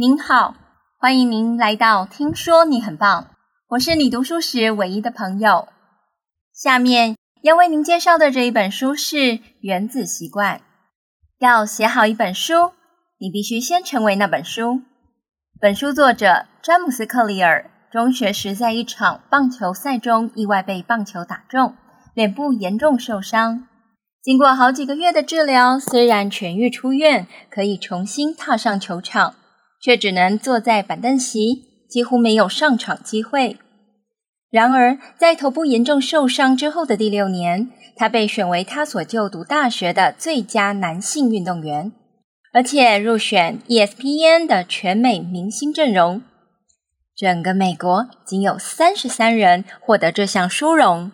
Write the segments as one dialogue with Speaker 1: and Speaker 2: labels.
Speaker 1: 您好，欢迎您来到听说你很棒，我是你读书时唯一的朋友。下面要为您介绍的这一本书是《原子习惯》。要写好一本书，你必须先成为那本书。本书作者詹姆斯·克里尔中学时在一场棒球赛中意外被棒球打中，脸部严重受伤。经过好几个月的治疗，虽然痊愈出院，可以重新踏上球场。却只能坐在板凳席，几乎没有上场机会。然而，在头部严重受伤之后的第六年，他被选为他所就读大学的最佳男性运动员，而且入选 ESPN 的全美明星阵容。整个美国仅有三十三人获得这项殊荣。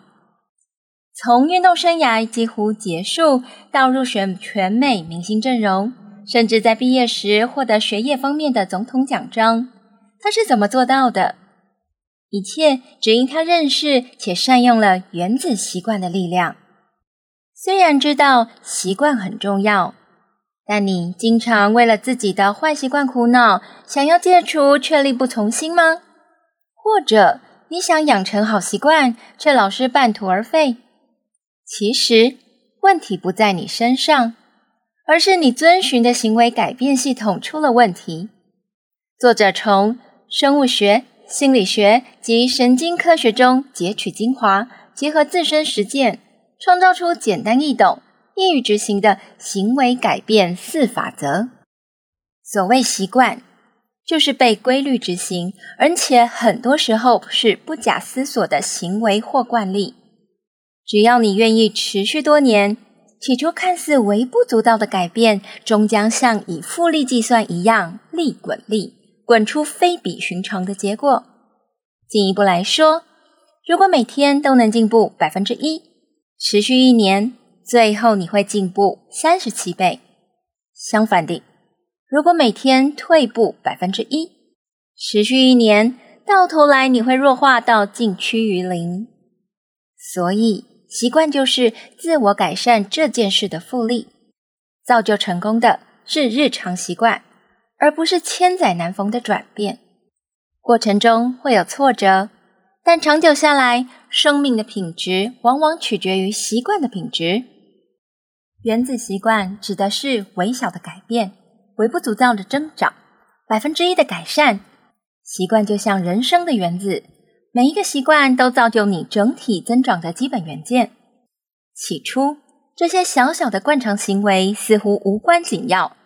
Speaker 1: 从运动生涯几乎结束到入选全美明星阵容。甚至在毕业时获得学业方面的总统奖章，他是怎么做到的？一切只因他认识且善用了原子习惯的力量。虽然知道习惯很重要，但你经常为了自己的坏习惯苦恼，想要戒除却力不从心吗？或者你想养成好习惯，却老是半途而废？其实问题不在你身上。而是你遵循的行为改变系统出了问题。作者从生物学、心理学及神经科学中截取精华，结合自身实践，创造出简单易懂、易于执行的行为改变四法则。所谓习惯，就是被规律执行，而且很多时候是不假思索的行为或惯例。只要你愿意持续多年。起初看似微不足道的改变，终将像以复利计算一样，利滚利，滚出非比寻常的结果。进一步来说，如果每天都能进步百分之一，持续一年，最后你会进步三十七倍。相反的，如果每天退步百分之一，持续一年，到头来你会弱化到近趋于零。所以，习惯就是自我改善这件事的复利，造就成功的是日常习惯，而不是千载难逢的转变。过程中会有挫折，但长久下来，生命的品质往往取决于习惯的品质。原子习惯指的是微小的改变，微不足道的增长，百分之一的改善。习惯就像人生的原子。每一个习惯都造就你整体增长的基本元件。起初，这些小小的惯常行为似乎无关紧要，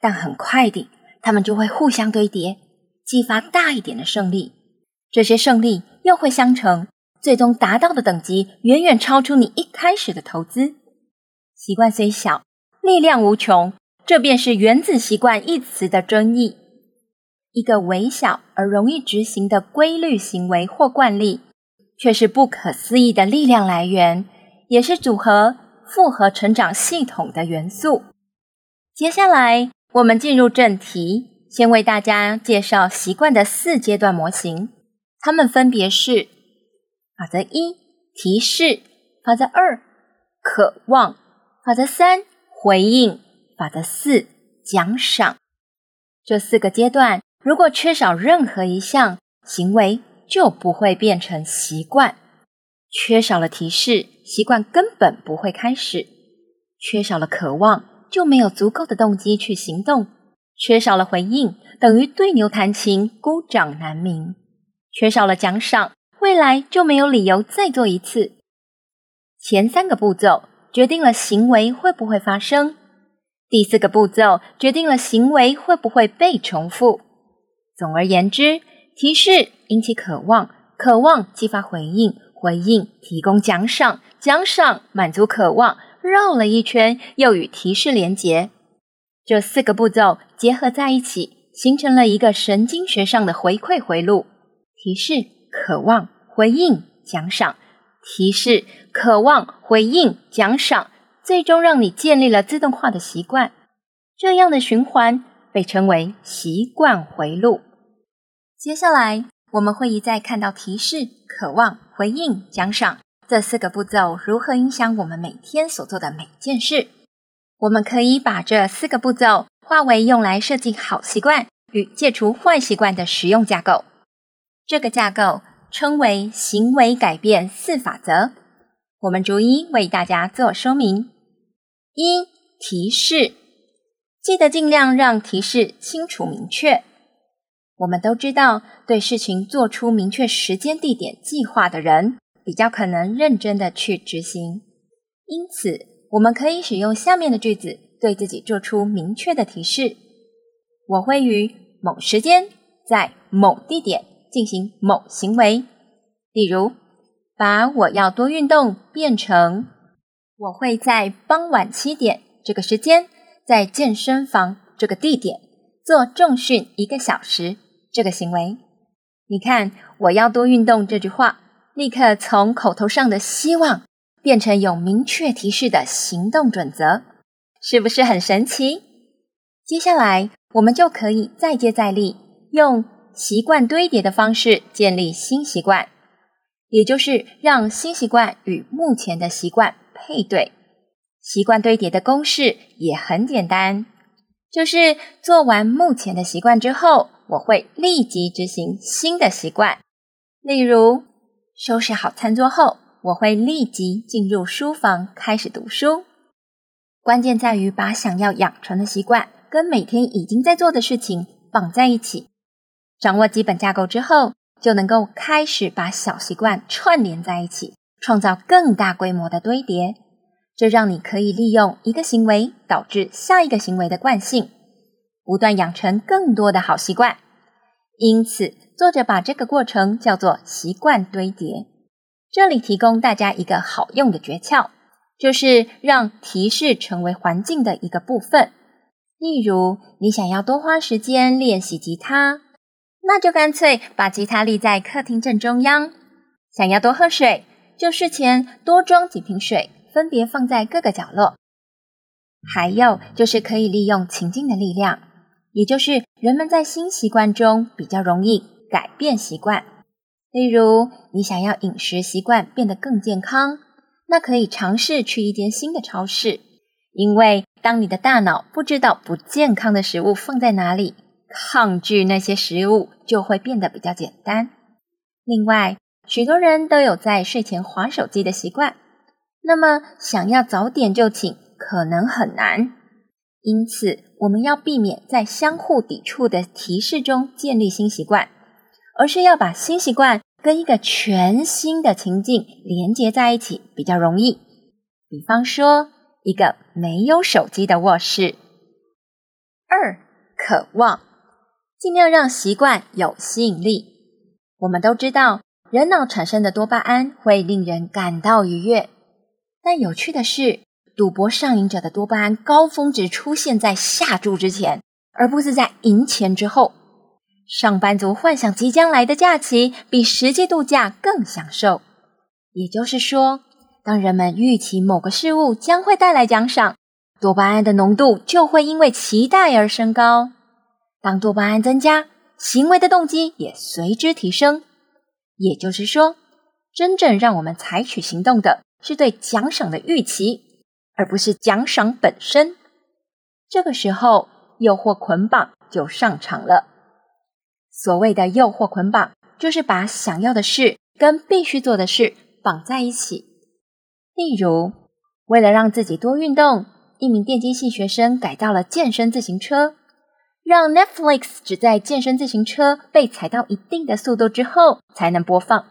Speaker 1: 但很快地，它们就会互相堆叠，激发大一点的胜利。这些胜利又会相乘，最终达到的等级远远超出你一开始的投资。习惯虽小，力量无穷，这便是“原子习惯”一词的真意。一个微小而容易执行的规律行为或惯例，却是不可思议的力量来源，也是组合复合成长系统的元素。接下来，我们进入正题，先为大家介绍习惯的四阶段模型，它们分别是：法则一，提示；法则二，渴望；法则三，回应；法则四，奖赏。这四个阶段。如果缺少任何一项，行为就不会变成习惯。缺少了提示，习惯根本不会开始；缺少了渴望，就没有足够的动机去行动；缺少了回应，等于对牛弹琴，孤掌难鸣；缺少了奖赏，未来就没有理由再做一次。前三个步骤决定了行为会不会发生，第四个步骤决定了行为会不会被重复。总而言之，提示引起渴望，渴望激发回应，回应提供奖赏，奖赏满足渴望，绕了一圈又与提示连结。这四个步骤结合在一起，形成了一个神经学上的回馈回路：提示、渴望、回应、奖赏；提示、渴望、回应、奖赏，最终让你建立了自动化的习惯。这样的循环被称为习惯回路。接下来，我们会一再看到提示、渴望、回应、奖赏这四个步骤如何影响我们每天所做的每件事。我们可以把这四个步骤化为用来设计好习惯、与戒除坏习惯的实用架构。这个架构称为行为改变四法则。我们逐一为大家做说明。一、提示，记得尽量让提示清楚明确。我们都知道，对事情做出明确时间、地点计划的人，比较可能认真的去执行。因此，我们可以使用下面的句子，对自己做出明确的提示：我会于某时间，在某地点进行某行为。例如，把我要多运动变成我会在傍晚七点这个时间，在健身房这个地点做重训一个小时这个行为。你看，我要多运动这句话，立刻从口头上的希望。变成有明确提示的行动准则，是不是很神奇？接下来，我们就可以再接再厉，用习惯堆叠的方式建立新习惯，也就是让新习惯与目前的习惯配对。习惯堆叠的公式也很简单，就是做完目前的习惯之后，我会立即执行新的习惯。例如，收拾好餐桌后。我会立即进入书房开始读书。关键在于把想要养成的习惯跟每天已经在做的事情绑在一起。掌握基本架构之后，就能够开始把小习惯串联在一起，创造更大规模的堆叠。这让你可以利用一个行为导致下一个行为的惯性，不断养成更多的好习惯。因此，作者把这个过程叫做习惯堆叠。这里提供大家一个好用的诀窍，就是让提示成为环境的一个部分。例如，你想要多花时间练习吉他，那就干脆把吉他立在客厅正中央。想要多喝水，就事前多装几瓶水，分别放在各个角落。还有就是可以利用情境的力量，也就是人们在新习惯中比较容易改变习惯。例如，你想要饮食习惯变得更健康，那可以尝试去一间新的超市。因为当你的大脑不知道不健康的食物放在哪里，抗拒那些食物就会变得比较简单。另外，许多人都有在睡前划手机的习惯，那么想要早点就寝可能很难。因此，我们要避免在相互抵触的提示中建立新习惯，而是要把新习惯。跟一个全新的情境连接在一起比较容易，比方说一个没有手机的卧室。二、渴望，尽量让习惯有吸引力。我们都知道，人脑产生的多巴胺会令人感到愉悦，但有趣的是，赌博上瘾者的多巴胺高峰值出现在下注之前，而不是在赢钱之后。上班族幻想即将来的假期，比实际度假更享受。也就是说，当人们预期某个事物将会带来奖赏，多巴胺的浓度就会因为期待而升高。当多巴胺增加，行为的动机也随之提升。也就是说，真正让我们采取行动的是对奖赏的预期，而不是奖赏本身。这个时候，诱惑捆绑就上场了。所谓的诱惑捆绑，就是把想要的事跟必须做的事绑在一起。例如，为了让自己多运动，一名电机系学生改造了健身自行车，让 Netflix 只在健身自行车被踩到一定的速度之后才能播放。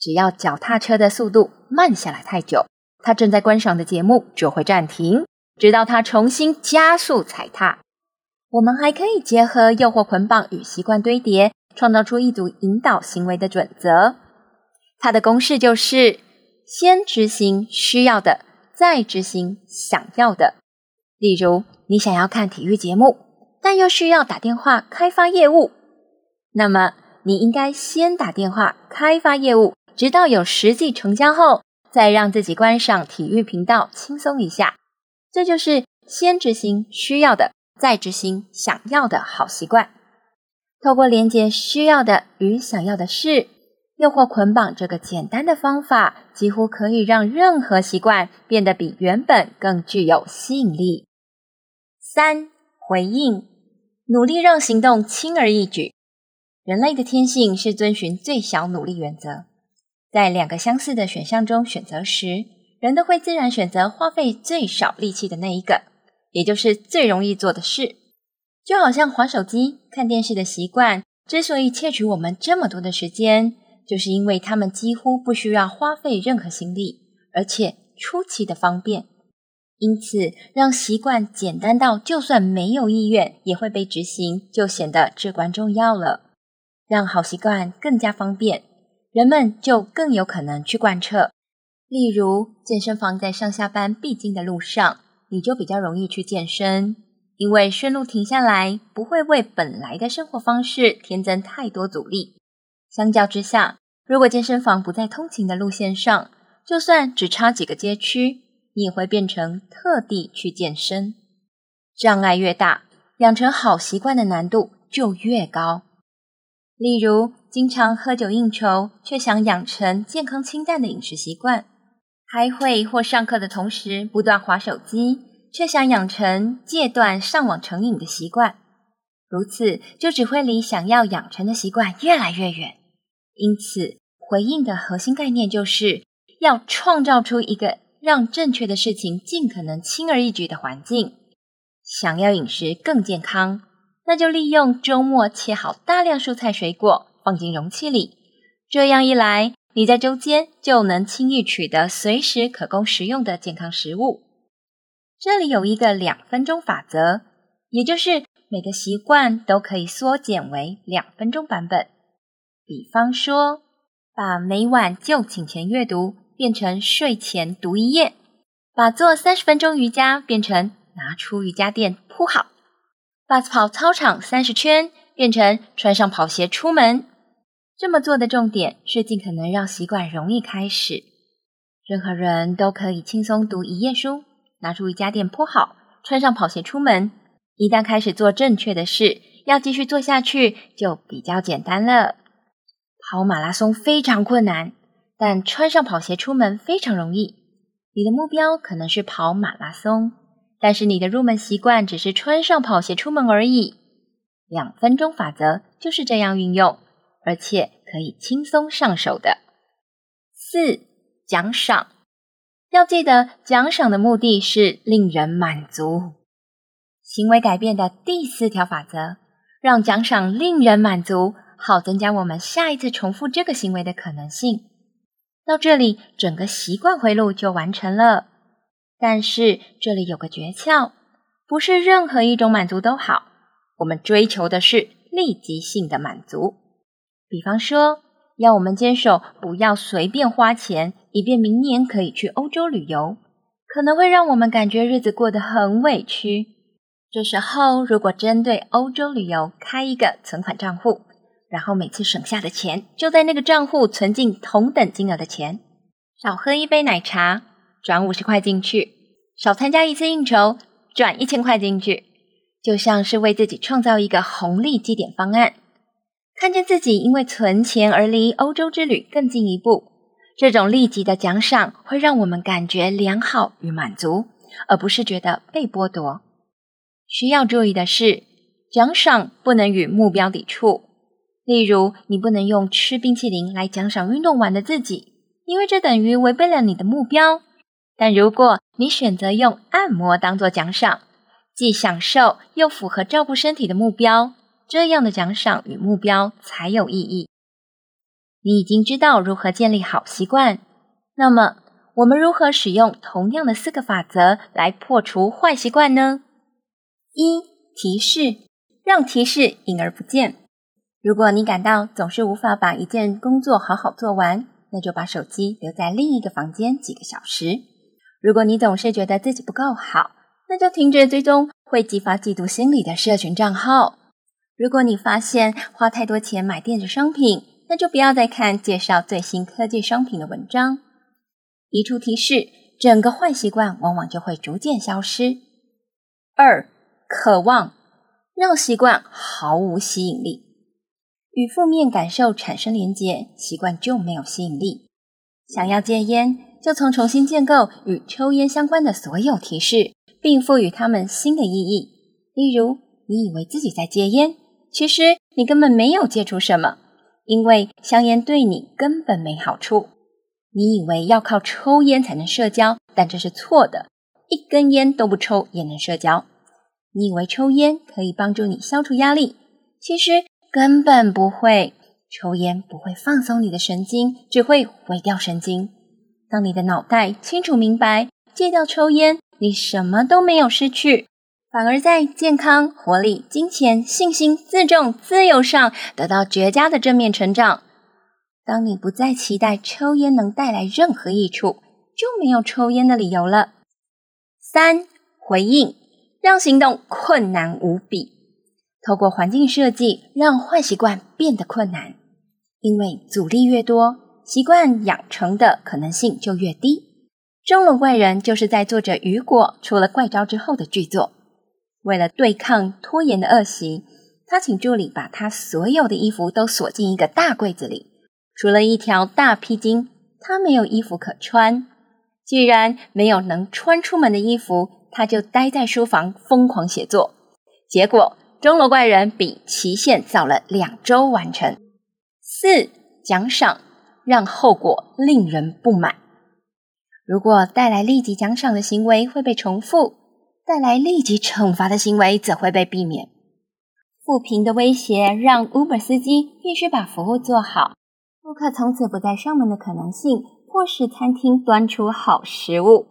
Speaker 1: 只要脚踏车的速度慢下来太久，他正在观赏的节目就会暂停，直到他重新加速踩踏。我们还可以结合诱惑捆绑与习惯堆叠，创造出一组引导行为的准则。它的公式就是：先执行需要的，再执行想要的。例如，你想要看体育节目，但又需要打电话开发业务，那么你应该先打电话开发业务，直到有实际成交后，再让自己关上体育频道，轻松一下。这就是先执行需要的。再执行想要的好习惯，透过连接需要的与想要的事，又或捆绑这个简单的方法，几乎可以让任何习惯变得比原本更具有吸引力。三、回应，努力让行动轻而易举。人类的天性是遵循最小努力原则，在两个相似的选项中选择时，人都会自然选择花费最少力气的那一个，也就是最容易做的事。就好像滑手机、看电视的习惯，之所以窃取我们这么多的时间，就是因为他们几乎不需要花费任何心力，而且出奇的方便。因此，让习惯简单到就算没有意愿也会被执行，就显得至关重要了。让好习惯更加方便，人们就更有可能去贯彻。例如，健身房在上下班必经的路上，你就比较容易去健身，因为顺路停下来不会为本来的生活方式添增太多阻力。相较之下，如果健身房不在通勤的路线上，就算只差几个街区，你也会变成特地去健身，障碍越大，养成好习惯的难度就越高。例如，经常喝酒应酬，却想养成健康清淡的饮食习惯；开会或上课的同时不断划手机，却想养成戒断上网成瘾的习惯。如此，就只会离想要养成的习惯越来越远。因此，回应的核心概念就是要创造出一个。让正确的事情尽可能轻而易举的环境。想要饮食更健康，那就利用周末切好大量蔬菜水果，放进容器里。这样一来，你在周间就能轻易取得随时可供食用的健康食物。这里有一个两分钟法则，也就是每个习惯都可以缩减为两分钟版本。比方说，把每晚就寝前阅读。变成睡前读一页，把做三十分钟瑜伽变成拿出瑜伽垫铺好，把跑操场三十圈变成穿上跑鞋出门。这么做的重点是尽可能让习惯容易开始，任何人都可以轻松读一页书，拿出瑜伽垫铺好，穿上跑鞋出门。一旦开始做正确的事，要继续做下去就比较简单了。跑马拉松非常困难。但穿上跑鞋出门非常容易。你的目标可能是跑马拉松，但是你的入门习惯只是穿上跑鞋出门而已。两分钟法则就是这样运用，而且可以轻松上手的。四、奖赏。要记得，奖赏的目的是令人满足。行为改变的第四条法则，让奖赏令人满足，好增加我们下一次重复这个行为的可能性。到这里，整个习惯回路就完成了。但是这里有个诀窍，不是任何一种满足都好。我们追求的是立即性的满足。比方说，要我们坚守不要随便花钱，以便明年可以去欧洲旅游，可能会让我们感觉日子过得很委屈。这时候，如果针对欧洲旅游开一个存款账户。然后每次省下的钱就在那个账户存进同等金额的钱，少喝一杯奶茶转五十块进去，少参加一次应酬转一千块进去，就像是为自己创造一个红利积点方案。看见自己因为存钱而离欧洲之旅更进一步，这种立即的奖赏会让我们感觉良好与满足，而不是觉得被剥夺。需要注意的是，奖赏不能与目标抵触。例如，你不能用吃冰淇淋来奖赏运动完的自己，因为这等于违背了你的目标。但如果你选择用按摩当做奖赏，既享受又符合照顾身体的目标，这样的奖赏与目标才有意义。你已经知道如何建立好习惯，那么我们如何使用同样的四个法则来破除坏习惯呢？一、提示，让提示隐而不见。如果你感到总是无法把一件工作好好做完，那就把手机留在另一个房间几个小时。如果你总是觉得自己不够好，那就停止追踪会激发嫉妒心理的社群账号。如果你发现花太多钱买电子商品，那就不要再看介绍最新科技商品的文章。移除提示，整个坏习惯往往就会逐渐消失。二、渴望，让习惯毫无吸引力。与负面感受产生连结，习惯就没有吸引力。想要戒烟，就从重新建构与抽烟相关的所有提示，并赋予它们新的意义。例如，你以为自己在戒烟，其实你根本没有戒除什么，因为香烟对你根本没好处。你以为要靠抽烟才能社交，但这是错的，一根烟都不抽也能社交。你以为抽烟可以帮助你消除压力，其实根本不会。抽烟不会放松你的神经，只会毁掉神经。让你的脑袋清楚明白，戒掉抽烟，你什么都没有失去，反而在健康、活力、金钱、信心、自重、自由上得到绝佳的正面成长。当你不再期待抽烟能带来任何益处，就没有抽烟的理由了。三、回应，让行动困难无比。透过环境设计，让坏习惯变得困难，因为阻力越多，习惯养成的可能性就越低。钟楼怪人就是在作者雨果出了怪招之后的巨作。为了对抗拖延的恶习，他请助理把他所有的衣服都锁进一个大柜子里，除了一条大披巾，他没有衣服可穿。既然没有能穿出门的衣服，他就待在书房疯狂写作，结果。钟楼怪人比期限早了两周完成。四、奖赏让后果令人不满。如果带来立即奖赏的行为会被重复，带来立即惩罚的行为则会被避免。负评的威胁让 Uber 司机必须把服务做好，顾客从此不再上门的可能性，迫使餐厅端出好食物。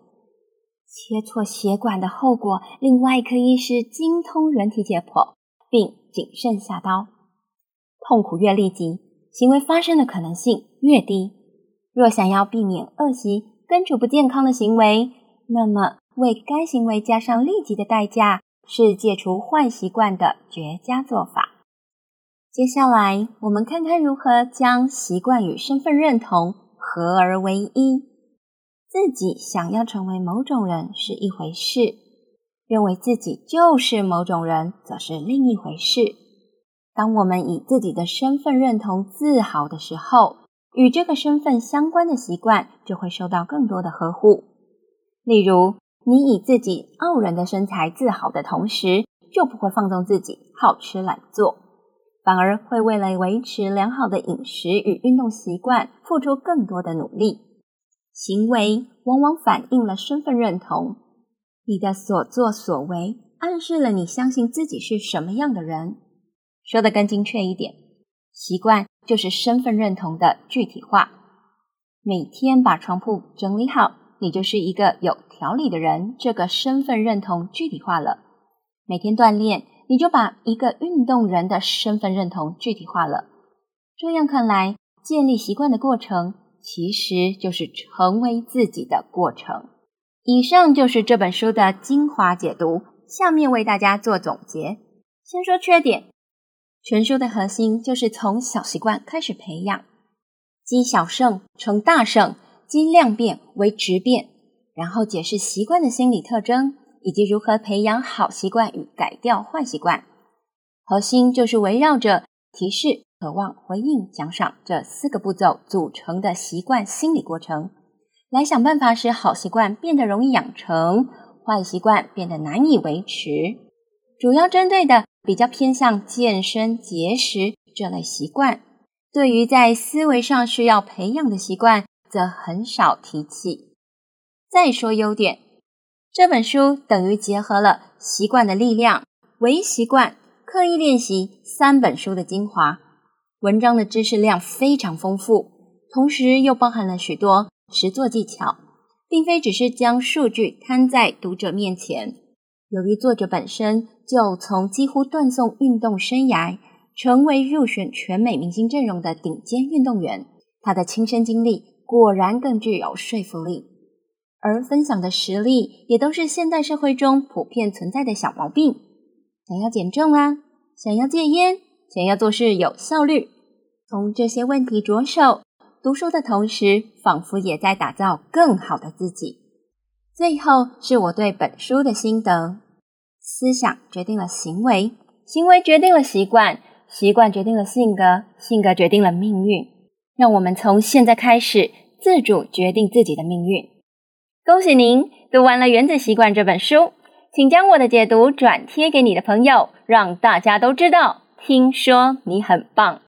Speaker 1: 切错血管的后果令外科医师精通人体解剖。并谨慎下刀，痛苦越立即，行为发生的可能性越低。若想要避免恶习、根除不健康的行为，那么为该行为加上立即的代价，是戒除坏习惯的绝佳做法。接下来，我们看看如何将习惯与身份认同合而为一。自己想要成为某种人是一回事。认为自己就是某种人，则是另一回事。当我们以自己的身份认同自豪的时候，与这个身份相关的习惯就会受到更多的呵护。例如，你以自己傲人的身材自豪的同时，就不会放纵自己好吃懒做，反而会为了维持良好的饮食与运动习惯，付出更多的努力。行为往往反映了身份认同。你的所作所为暗示了你相信自己是什么样的人。说得更精确一点，习惯就是身份认同的具体化。每天把床铺整理好，你就是一个有条理的人，这个身份认同具体化了。每天锻炼，你就把一个运动人的身份认同具体化了。这样看来，建立习惯的过程，其实就是成为自己的过程。以上就是这本书的精华解读，下面为大家做总结。先说缺点，全书的核心就是从小习惯开始培养，积小胜成大胜，积量变为质变，然后解释习惯的心理特征，以及如何培养好习惯与改掉坏习惯。核心就是围绕着提示、渴望、回应、奖赏这四个步骤组成的习惯心理过程。来想办法使好习惯变得容易养成，坏习惯变得难以维持。主要针对的比较偏向健身、节食这类习惯，对于在思维上需要培养的习惯，则很少提起。再说优点，这本书等于结合了《习惯的力量》、《唯习惯》、《刻意练习》三本书的精华，文章的知识量非常丰富，同时又包含了许多。实作技巧，并非只是将数据摊在读者面前。由于作者本身就从几乎断送运动生涯，成为入选全美明星阵容的顶尖运动员，他的亲身经历果然更具有说服力。而分享的实例也都是现代社会中普遍存在的小毛病。想要减重啊，想要戒烟，想要做事有效率，从这些问题着手。读书的同时，仿佛也在打造更好的自己。最后是我对本书的心得：思想决定了行为，行为决定了习惯，习惯决定了性格，性格决定了命运。让我们从现在开始，自主决定自己的命运。恭喜您读完了《原子习惯》这本书，请将我的解读转贴给你的朋友，让大家都知道。听说你很棒。